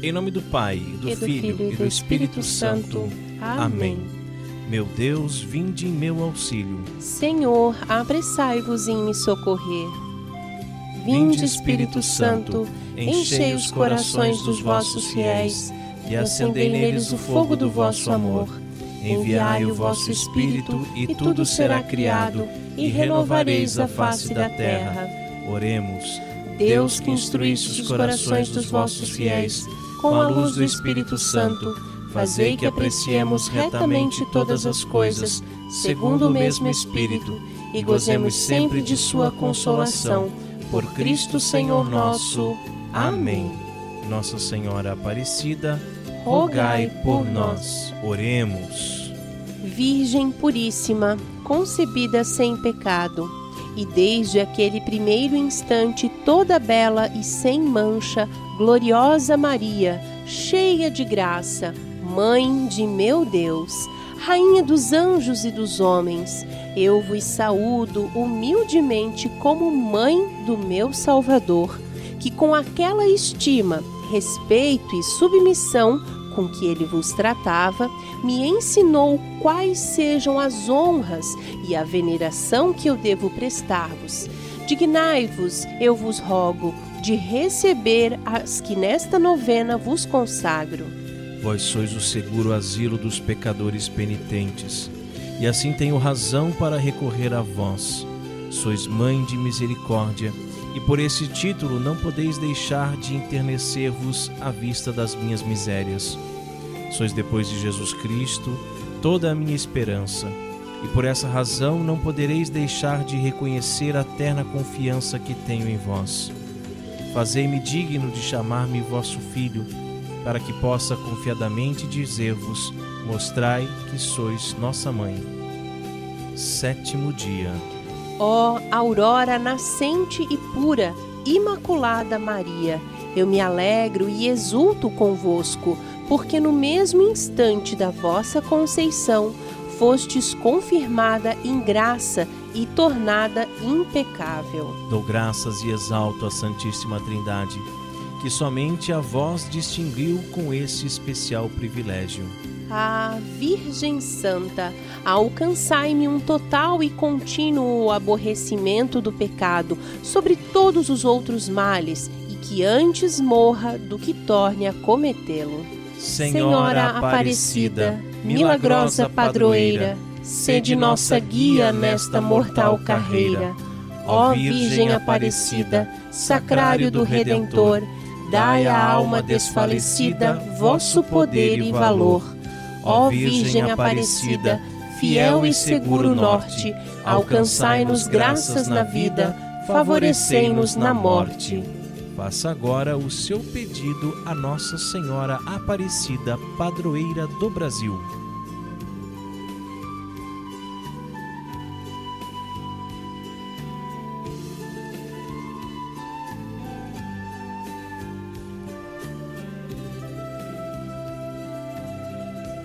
Em nome do Pai, do, E do Filho, Filho e do Espírito Santo. Amém. Meu Deus, vinde em meu auxílio. Senhor, apressai-vos em me socorrer. Vinde, Espírito Santo, enchei os corações dos vossos fiéis e acendei neles o fogo do vosso amor. Enviai o vosso Espírito, e tudo será criado, e renovareis a face da terra. Oremos. Deus que instruísse os corações dos vossos fiéis com a luz do Espírito Santo, fazei que apreciemos retamente todas as coisas, segundo o mesmo Espírito, e gozemos sempre de Sua consolação. Por Cristo Senhor nosso. Amém. Nossa Senhora Aparecida, rogai por nós. Oremos. Virgem Puríssima, concebida sem pecado, e desde aquele primeiro instante toda bela e sem mancha, gloriosa Maria, cheia de graça, Mãe de meu Deus, Rainha dos anjos e dos homens, eu vos saúdo humildemente como Mãe do meu Salvador, que com aquela estima, respeito e submissão com que ele vos tratava, me ensinou quais sejam as honras e a veneração que eu devo prestar-vos. Dignai-vos, eu vos rogo, de receber as que nesta novena vos consagro. Vós sois o seguro asilo dos pecadores penitentes, e assim tenho razão para recorrer a vós. Sois mãe de misericórdia, e por esse título não podeis deixar de enternecer-vos à vista das minhas misérias. Sois depois de Jesus Cristo toda a minha esperança, e por essa razão não podereis deixar de reconhecer a terna confiança que tenho em vós. Fazei-me digno de chamar-me vosso filho, para que possa confiadamente dizer-vos: Mostrai que sois nossa mãe. Sétimo dia. Ó aurora nascente e pura, imaculada Maria, eu me alegro e exulto convosco, porque no mesmo instante da vossa conceição fostes confirmada em graça e tornada impecável. Dou graças e exalto a Santíssima Trindade, que somente a vós distinguiu com esse especial privilégio. Ah, Virgem Santa, alcançai-me um total e contínuo aborrecimento do pecado sobre todos os outros males, e que antes morra do que torne a cometê-lo. Senhora Aparecida, milagrosa padroeira, sede nossa guia nesta mortal carreira. Ó Virgem Aparecida, sacrário do Redentor, dai à alma desfalecida vosso poder e valor. Ó Virgem Aparecida, fiel e seguro norte, alcançai-nos graças na vida, favorecei-nos na morte. Faça agora o seu pedido a Nossa Senhora Aparecida, padroeira do Brasil.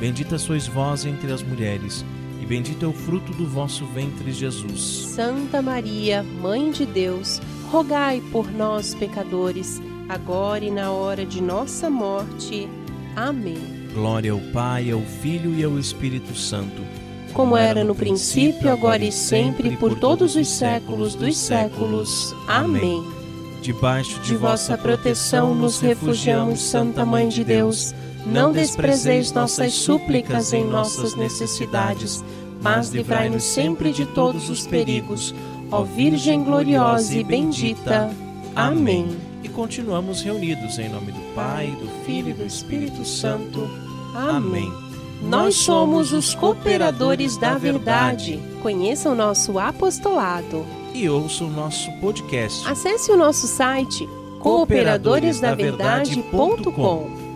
Bendita sois vós entre as mulheres, e bendito é o fruto do vosso ventre, Jesus. Santa Maria, Mãe de Deus, rogai por nós, pecadores, agora e na hora de nossa morte. Amém. Glória ao Pai, ao Filho e ao Espírito Santo. Como era no princípio, agora e sempre, por todos os séculos dos séculos. Amém. Debaixo de vossa proteção nos refugiamos, Santa Mãe de Deus. Não desprezeis nossas súplicas em nossas necessidades, mas livrai-nos sempre de todos os perigos. Ó Virgem gloriosa e bendita. Amém. E continuamos reunidos em nome do Pai, do Filho e do Espírito Santo. Amém. Nós somos os cooperadores da verdade. Conheça o nosso apostolado. E ouça o nosso podcast Acesse o nosso site cooperadoresdaverdade.com.